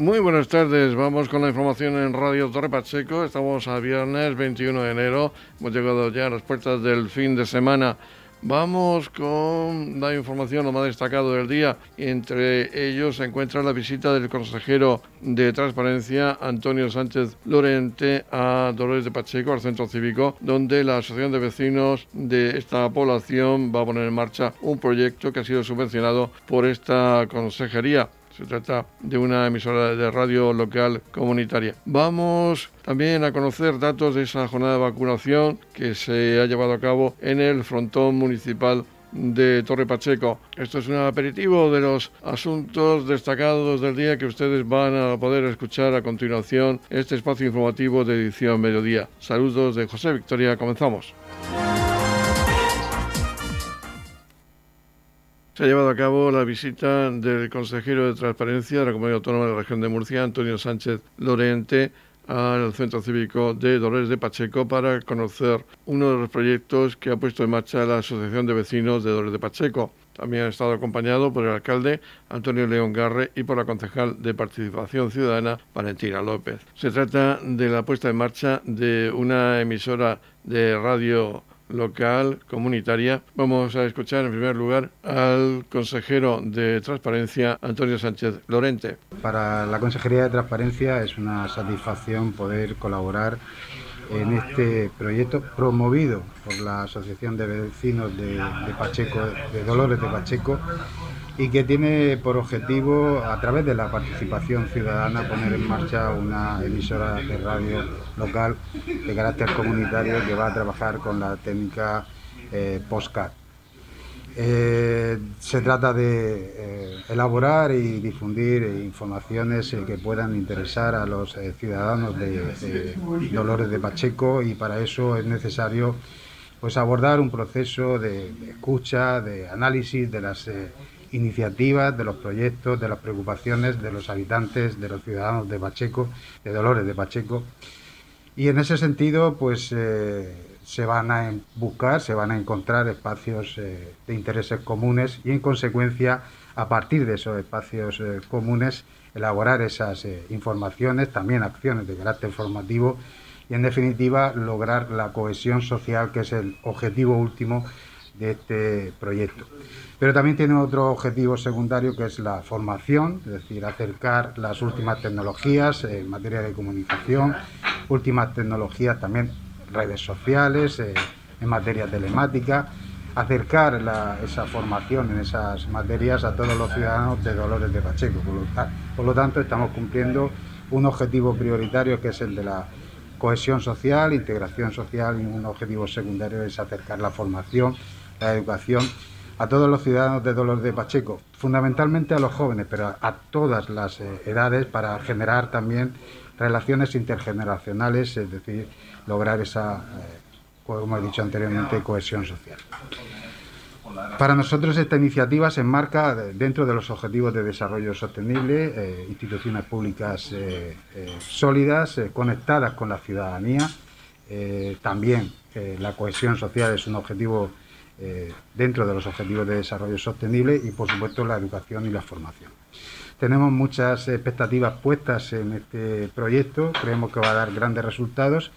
Muy buenas tardes, vamos con la información en Radio Torre Pacheco. Estamos a viernes 21 de enero, hemos llegado ya a las puertas del fin de semana. Vamos con la información lo más destacado del día. Entre ellos se encuentra la visita del consejero de Transparencia, Antonio Sánchez Lorente, a Dolores de Pacheco, al centro cívico, donde la Asociación de Vecinos de esta población va a poner en marcha un proyecto que ha sido subvencionado por esta consejería. Se trata de una emisora de radio local comunitaria. Vamos también a conocer datos de esa jornada de vacunación que se ha llevado a cabo en el frontón municipal de Torre Pacheco. Esto es un aperitivo de los asuntos destacados del día que ustedes van a poder escuchar a continuación este espacio informativo de edición mediodía. Saludos de José Victoria, comenzamos. Se ha llevado a cabo la visita del consejero de Transparencia de la Comunidad Autónoma de la Región de Murcia, Antonio Sánchez Lorente, al Centro Cívico de Dolores de Pacheco para conocer uno de los proyectos que ha puesto en marcha la Asociación de Vecinos de Dolores de Pacheco. También ha estado acompañado por el alcalde Antonio León Garre y por la concejal de Participación Ciudadana Valentina López. Se trata de la puesta en marcha de una emisora de radio local, comunitaria. Vamos a escuchar en primer lugar al consejero de Transparencia, Antonio Sánchez Lorente. Para la Consejería de Transparencia es una satisfacción poder colaborar en este proyecto promovido por la Asociación de Vecinos de, Pacheco, de Dolores de Pacheco, y que tiene por objetivo, a través de la participación ciudadana, poner en marcha una emisora de radio local de carácter comunitario que va a trabajar con la técnica eh. Eh, se trata de eh, elaborar y difundir informaciones que puedan interesar a los ciudadanos de, Dolores de Pacheco y para eso es necesario pues abordar un proceso de escucha, de análisis de las iniciativas, de los proyectos, de las preocupaciones de los habitantes, de los ciudadanos de Pacheco, de Dolores de Pacheco. Y en ese sentido, pues eh, se van a buscar, se van a encontrar espacios eh, de intereses comunes y en consecuencia, a partir de esos espacios eh, comunes, elaborar esas informaciones, también acciones de carácter formativo y en definitiva lograr la cohesión social que es el objetivo último de este proyecto. Pero también tiene otro objetivo secundario que es la formación, es decir, acercar las últimas tecnologías en materia de comunicación, últimas tecnologías también redes sociales, eh, en materia telemática, acercar esa formación en esas materias a todos los ciudadanos de Dolores de Pacheco. Por lo, tanto, estamos cumpliendo un objetivo prioritario que es el de la cohesión social, integración social y un objetivo secundario es acercar la formación, la educación a todos los ciudadanos de Dolores de Pacheco, fundamentalmente a los jóvenes, pero a todas las eh, edades para generar también relaciones intergeneracionales, es decir, lograr esa, eh, como he dicho anteriormente, cohesión social. Para nosotros esta iniciativa se enmarca dentro de los objetivos de desarrollo sostenible, eh, instituciones públicas sólidas, conectadas con la ciudadanía. también la cohesión social es un objetivo eh, dentro de los objetivos de desarrollo sostenible y, por supuesto, la educación y la formación. Tenemos muchas expectativas puestas en este proyecto, creemos que va a dar grandes resultados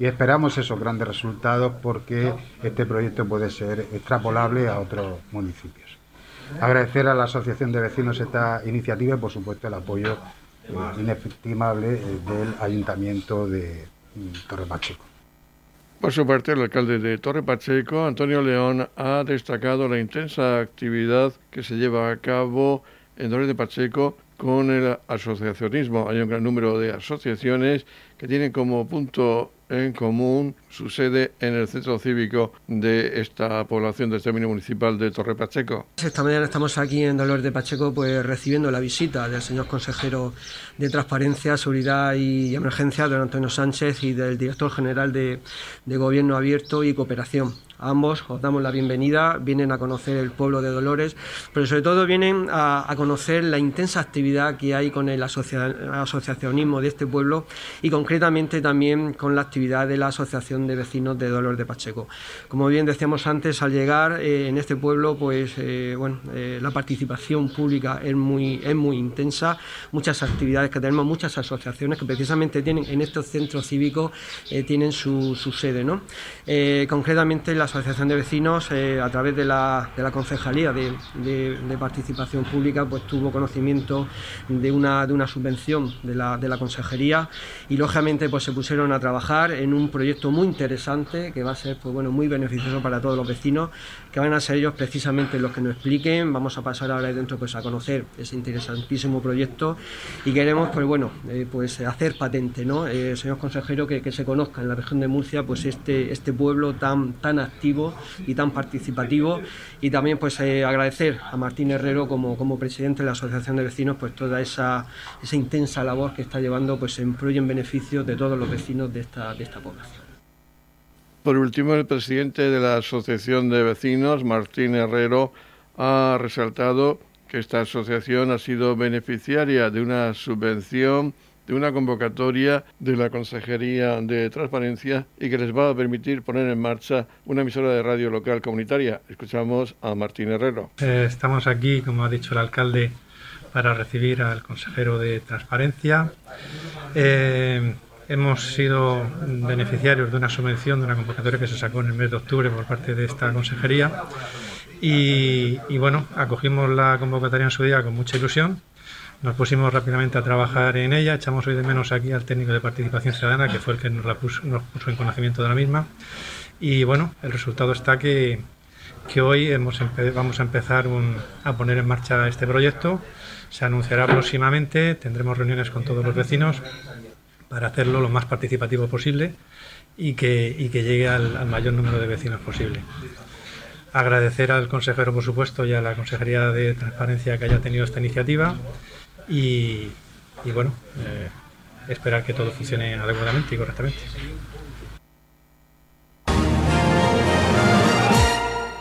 y esperamos esos grandes resultados porque este proyecto puede ser extrapolable a otros municipios. Agradecer a la Asociación de Vecinos esta iniciativa y, por supuesto, el apoyo eh, inestimable eh, del Ayuntamiento de mm, Torre Pacheco. Por su parte, el alcalde de Torre Pacheco, Antonio León, ha destacado la intensa actividad que se lleva a cabo en Torre de Pacheco con el asociacionismo. Hay un gran número de asociaciones que tienen como punto en común su sede en el centro cívico de esta población del término municipal de Torre Pacheco. Esta mañana estamos aquí en Dolores de Pacheco pues recibiendo la visita del señor consejero de Transparencia, Seguridad y Emergencia, don Antonio Sánchez, y del director general de, de Gobierno Abierto y Cooperación. Ambos os damos la bienvenida, vienen a conocer el pueblo de Dolores, pero sobre todo vienen a, conocer la intensa actividad que hay con el asociacionismo de este pueblo y concretamente también con la actividad de la Asociación de Vecinos de Dolores de Pacheco. Como bien decíamos antes, al llegar eh, en este pueblo, pues eh, bueno, eh, la participación pública es muy, es muy intensa, muchas actividades que tenemos, muchas asociaciones que precisamente tienen en estos centros cívicos tienen su, sede. ¿no? concretamente la Asociación de Vecinos, a través de la, de la Concejalía de, Participación Pública, pues tuvo conocimiento de una, de una subvención de la, de la Consejería y lógicamente pues se pusieron a trabajar en un proyecto muy interesante que va a ser pues, bueno, muy beneficioso para todos los vecinos, que van a ser ellos precisamente los que nos expliquen. Vamos a pasar ahora dentro pues, a conocer ese interesantísimo proyecto y queremos pues, bueno, eh, pues, hacer patente, ¿no? Eh, señor consejero, que, que, se conozca en la región de Murcia pues, este, este pueblo tan, tan y tan participativo y también pues eh, agradecer a Martín Herrero como, como presidente de la Asociación de Vecinos pues toda esa, esa intensa labor que está llevando pues en pro y en beneficio de todos los vecinos de esta, de esta población. Por último, el presidente de la Asociación de Vecinos, Martín Herrero, ha resaltado que esta asociación ha sido beneficiaria de una subvención, de una convocatoria de la Consejería de Transparencia y que les va a permitir poner en marcha una emisora de radio local comunitaria. Escuchamos a Martín Herrero. Eh, estamos aquí, como ha dicho el alcalde, para recibir al consejero de Transparencia. Eh, hemos sido beneficiarios de una subvención, de una convocatoria que se sacó en el mes de octubre por parte de esta consejería. Y, bueno, acogimos la convocatoria en su día con mucha ilusión. Nos pusimos rápidamente a trabajar en ella. Echamos hoy de menos aquí al técnico de participación ciudadana, que fue el que nos, la puso, nos puso en conocimiento de la misma. Y bueno, el resultado está que, que hoy hemos vamos a empezar a poner en marcha este proyecto. Se anunciará próximamente, tendremos reuniones con todos los vecinos para hacerlo lo más participativo posible y que, y que llegue al, mayor número de vecinos posible. Agradecer al consejero, por supuesto, y a la Consejería de Transparencia que haya tenido esta iniciativa y, y bueno, eh, esperar que todo funcione adecuadamente y correctamente.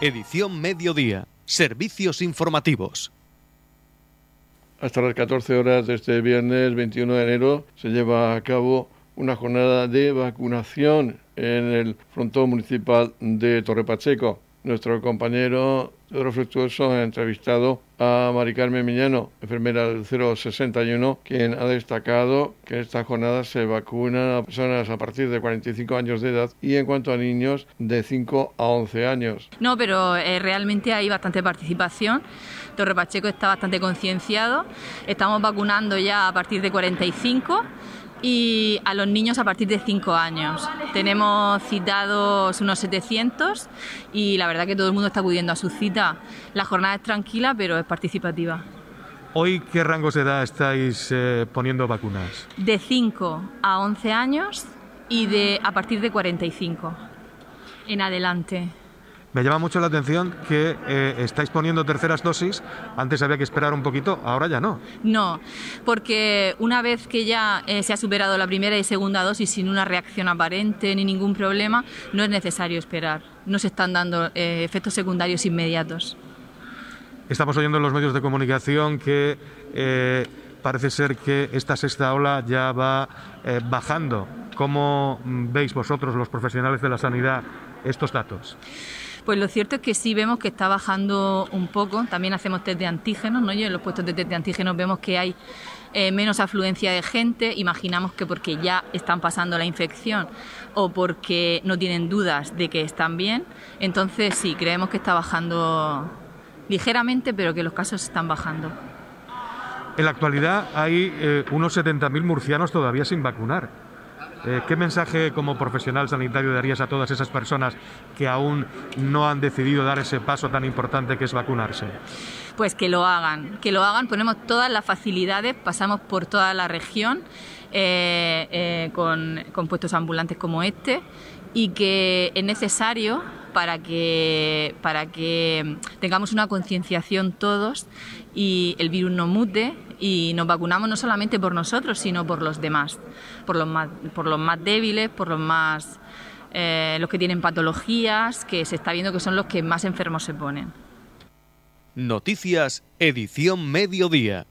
Edición Mediodía. Servicios informativos. Hasta las 14 horas de este viernes 21 de enero se lleva a cabo una jornada de vacunación en el frontón municipal de Torre Pacheco. Nuestro compañero Pedro Fructuoso ha entrevistado a Mari Carmen Miñano, enfermera del 061, quien ha destacado que en esta jornada se vacunan a personas a partir de 45 años de edad y en cuanto a niños de 5 a 11 años. No, pero eh, realmente hay bastante participación. Torre Pacheco está bastante concienciado. Estamos vacunando ya a partir de 45 y a los niños a partir de 5 años. Tenemos citados unos 700 y la verdad que todo el mundo está acudiendo a su cita. La jornada es tranquila, pero es participativa. ¿Hoy qué rangos de edad estáis eh, poniendo vacunas? De 5 a 11 años y de a partir de 45 en adelante. Me llama mucho la atención que eh, estáis poniendo terceras dosis. Antes había que esperar un poquito, ahora ya no. No, porque una vez que ya eh, se ha superado la primera y segunda dosis sin una reacción aparente ni ningún problema, no es necesario esperar. No se están dando eh, efectos secundarios inmediatos. Estamos oyendo en los medios de comunicación que parece ser que esta sexta ola ya va bajando. ¿Cómo veis vosotros, los profesionales de la sanidad, estos datos? Pues lo cierto es que sí vemos que está bajando un poco. También hacemos test de antígenos, ¿no? Y en los puestos de test de antígenos vemos que hay eh, menos afluencia de gente. Imaginamos que porque ya están pasando la infección o porque no tienen dudas de que están bien. Entonces sí, creemos que está bajando ligeramente, pero que los casos están bajando. En la actualidad hay eh, unos 70.000 murcianos todavía sin vacunar. Eh, ¿Qué mensaje como profesional sanitario darías a todas esas personas que aún no han decidido dar ese paso tan importante que es vacunarse? Pues que lo hagan, que lo hagan, ponemos todas las facilidades, pasamos por toda la región eh, eh, con, con puestos ambulantes como este y que es necesario para que, para que tengamos una concienciación todos y el virus no mute y nos vacunamos no solamente por nosotros, sino por los demás, por los más, por los más débiles, por los más eh, los que tienen patologías, que se está viendo que son los que más enfermos se ponen. Noticias, edición mediodía.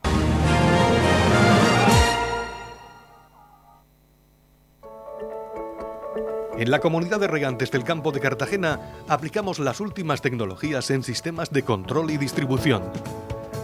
En la comunidad de regantes del campo de Cartagena aplicamos las últimas tecnologías en sistemas de control y distribución,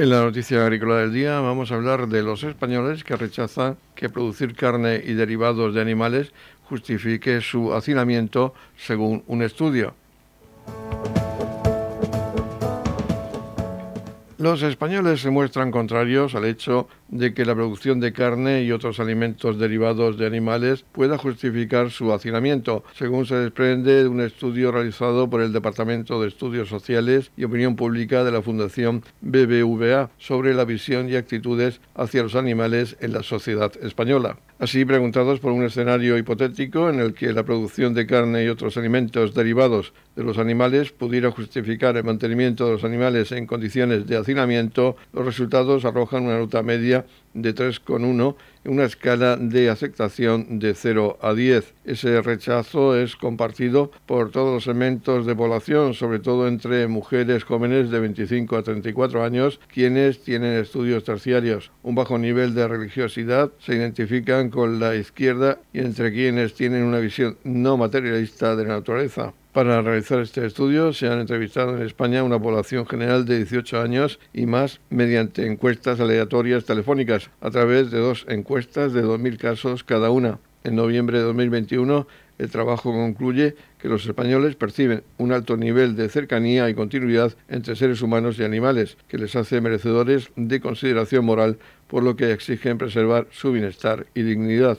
En la noticia agrícola del día vamos a hablar de los españoles que rechazan que producir carne y derivados de animales justifique su hacinamiento según un estudio. Los españoles se muestran contrarios al hecho de que la producción de carne y otros alimentos derivados de animales pueda justificar su hacinamiento, según se desprende de un estudio realizado por el Departamento de Estudios Sociales y Opinión Pública de la Fundación BBVA sobre la visión y actitudes hacia los animales en la sociedad española. Así, preguntados por un escenario hipotético en el que la producción de carne y otros alimentos derivados de los animales pudiera justificar el mantenimiento de los animales en condiciones de hacinamiento, los resultados arrojan una nota media de 3,1 en una escala de aceptación de 0 a 10. Ese rechazo es compartido por todos los segmentos de población, sobre todo entre mujeres jóvenes de 25 a 34 años, quienes tienen estudios terciarios. Un bajo nivel de religiosidad se identifican con la izquierda y entre quienes tienen una visión no materialista de la naturaleza. Para realizar este estudio se han entrevistado en España una población general de 18 años y más mediante encuestas aleatorias telefónicas a través de dos encuestas de 2.000 casos cada una. En noviembre de 2021 el trabajo concluye que los españoles perciben un alto nivel de cercanía y continuidad entre seres humanos y animales, que les hace merecedores de consideración moral, por lo que exigen preservar su bienestar y dignidad.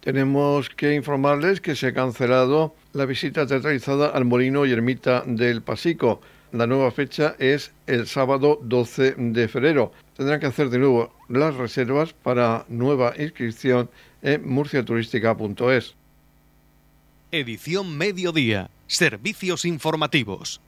Tenemos que informarles que se ha cancelado la visita teatralizada al Molino y Ermita del Pasico. La nueva fecha es el sábado 12 de febrero. Tendrán que hacer de nuevo las reservas para nueva inscripción en murciaturística.es. Edición Mediodía. Servicios informativos.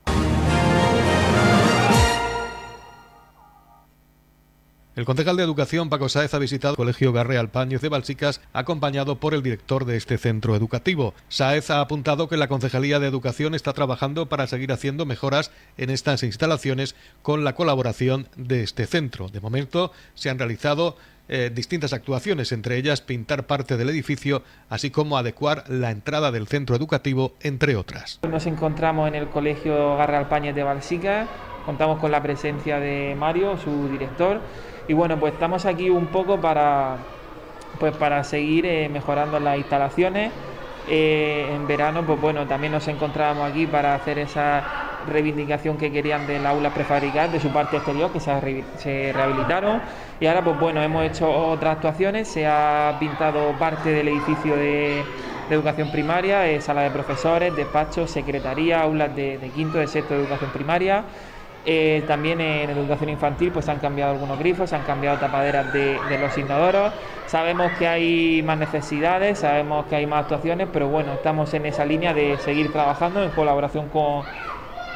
El concejal de Educación, Paco Sáez, ha visitado el Colegio Garre Alpañez de Balsicas, acompañado por el director de este centro educativo. Sáez ha apuntado que la Concejalía de Educación está trabajando para seguir haciendo mejoras en estas instalaciones con la colaboración de este centro. De momento se han realizado eh, distintas actuaciones, entre ellas pintar parte del edificio, así como adecuar la entrada del centro educativo, entre otras. Nos encontramos en el Colegio Garre Alpañez de Balsicas, contamos con la presencia de Mario, su director, y bueno, pues estamos aquí un poco para, pues para seguir eh, mejorando las instalaciones. Eh, en verano, pues bueno, también nos encontrábamos aquí para hacer esa reivindicación que querían del aula prefabricada, de su parte exterior, que se, rehabilitaron. Y ahora, pues bueno, hemos hecho otras actuaciones, se ha pintado parte del edificio de, educación primaria, eh, sala de profesores, despachos, secretaría, aulas de, de quinto, de sexto de educación primaria. Eh, también en educación infantil pues han cambiado algunos grifos, se han cambiado tapaderas de, los inodoros. Sabemos que hay más necesidades, sabemos que hay más actuaciones, pero bueno, estamos en esa línea de seguir trabajando en colaboración con,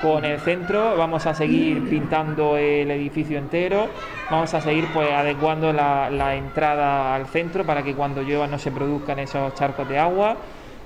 con el centro. Vamos a seguir pintando el edificio entero, vamos a seguir pues adecuando la, entrada al centro para que cuando llueva no se produzcan esos charcos de agua.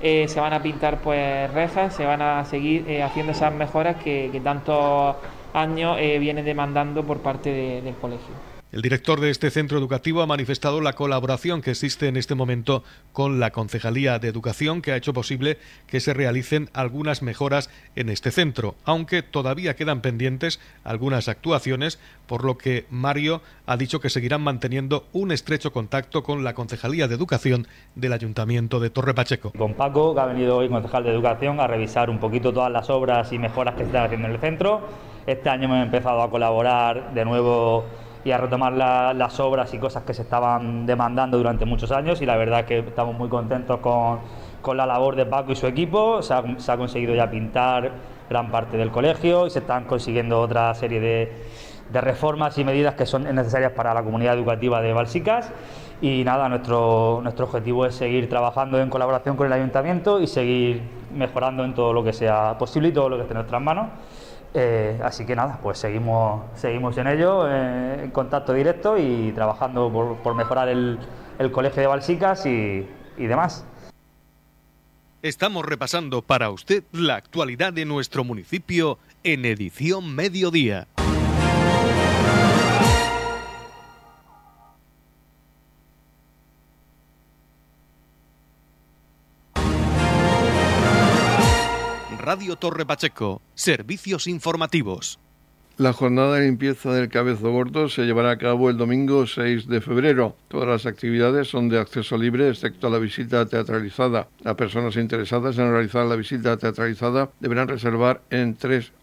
Eh, se van a pintar pues rejas, se van a seguir eh, haciendo esas mejoras que tanto años eh, viene demandando por parte del colegio. El director de este centro educativo ha manifestado la colaboración que existe en este momento con la Concejalía de Educación que ha hecho posible que se realicen algunas mejoras en este centro, aunque todavía quedan pendientes algunas actuaciones, por lo que Mario ha dicho que seguirán manteniendo un estrecho contacto con la Concejalía de Educación del Ayuntamiento de Torre Pacheco. Con Paco, que ha venido hoy concejal de Educación a revisar un poquito todas las obras y mejoras que se están haciendo en el centro. Este año hemos empezado a colaborar de nuevo y a retomar las obras y cosas que se estaban demandando durante muchos años y la verdad que estamos muy contentos con, con la labor de Paco y su equipo. Se ha, conseguido ya pintar gran parte del colegio y se están consiguiendo otra serie de, de reformas y medidas que son necesarias para la comunidad educativa de Balsicas. Y nada, nuestro, nuestro objetivo es seguir trabajando en colaboración con el ayuntamiento y seguir mejorando en todo lo que sea posible y todo lo que esté en nuestras manos. Eh, así que nada, pues seguimos, seguimos en ello, eh, en contacto directo y trabajando por, mejorar el, colegio de Balsicas y, y demás. Estamos repasando para usted la actualidad de nuestro municipio en edición mediodía. Radio Torre Pacheco, servicios informativos. La jornada de limpieza del Cabezo Gordo se llevará a cabo el domingo 6 de febrero. Todas las actividades son de acceso libre, excepto la visita teatralizada. Las personas interesadas en realizar la visita teatralizada deberán reservar en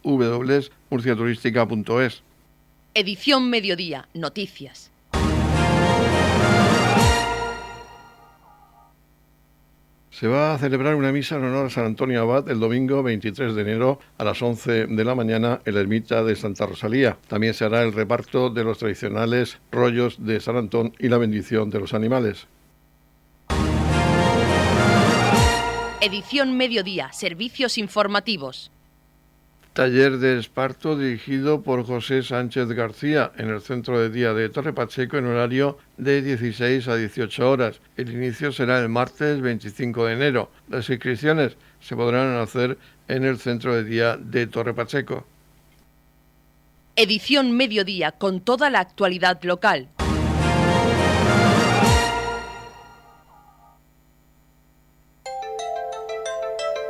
www.murciaturística.es. Edición Mediodía, Noticias. Se va a celebrar una misa en honor a San Antonio Abad el domingo 23 de enero a las 11 de la mañana en la ermita de Santa Rosalía. También se hará el reparto de los tradicionales rollos de San Antón y la bendición de los animales. Edición Mediodía, Servicios Informativos. Taller de esparto dirigido por José Sánchez García en el centro de día de Torre Pacheco en horario de 16 a 18 horas. El inicio será el martes 25 de enero. Las inscripciones se podrán hacer en el centro de día de Torre Pacheco. Edición Mediodía con toda la actualidad local.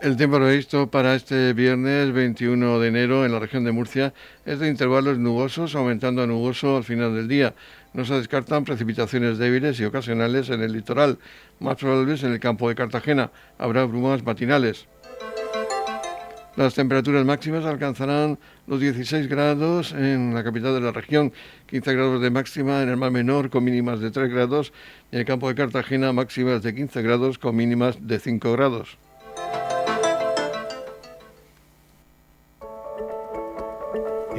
El tiempo previsto para este viernes 21 de enero en la región de Murcia es de intervalos nubosos, aumentando a nuboso al final del día. No se descartan precipitaciones débiles y ocasionales en el litoral, más probables en el campo de Cartagena. Habrá brumas matinales. Las temperaturas máximas alcanzarán los 16 grados en la capital de la región, 15 grados de máxima en el mar menor con mínimas de 3 grados y en el campo de Cartagena máximas de 15 grados con mínimas de 5 grados.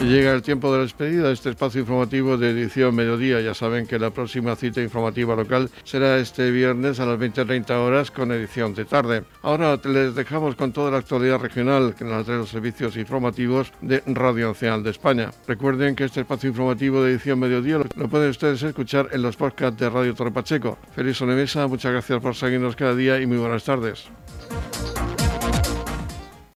Llega el tiempo de la despedida de este espacio informativo de edición mediodía. Ya saben que la próxima cita informativa local será este viernes a las 20.30 horas con edición de tarde. Ahora les dejamos con toda la actualidad regional en las de los servicios informativos de Radio Nacional de España. Recuerden que este espacio informativo de edición mediodía lo pueden ustedes escuchar en los podcasts de Radio Torre Pacheco. Feliz sobremesa, muchas gracias por seguirnos cada día y muy buenas tardes.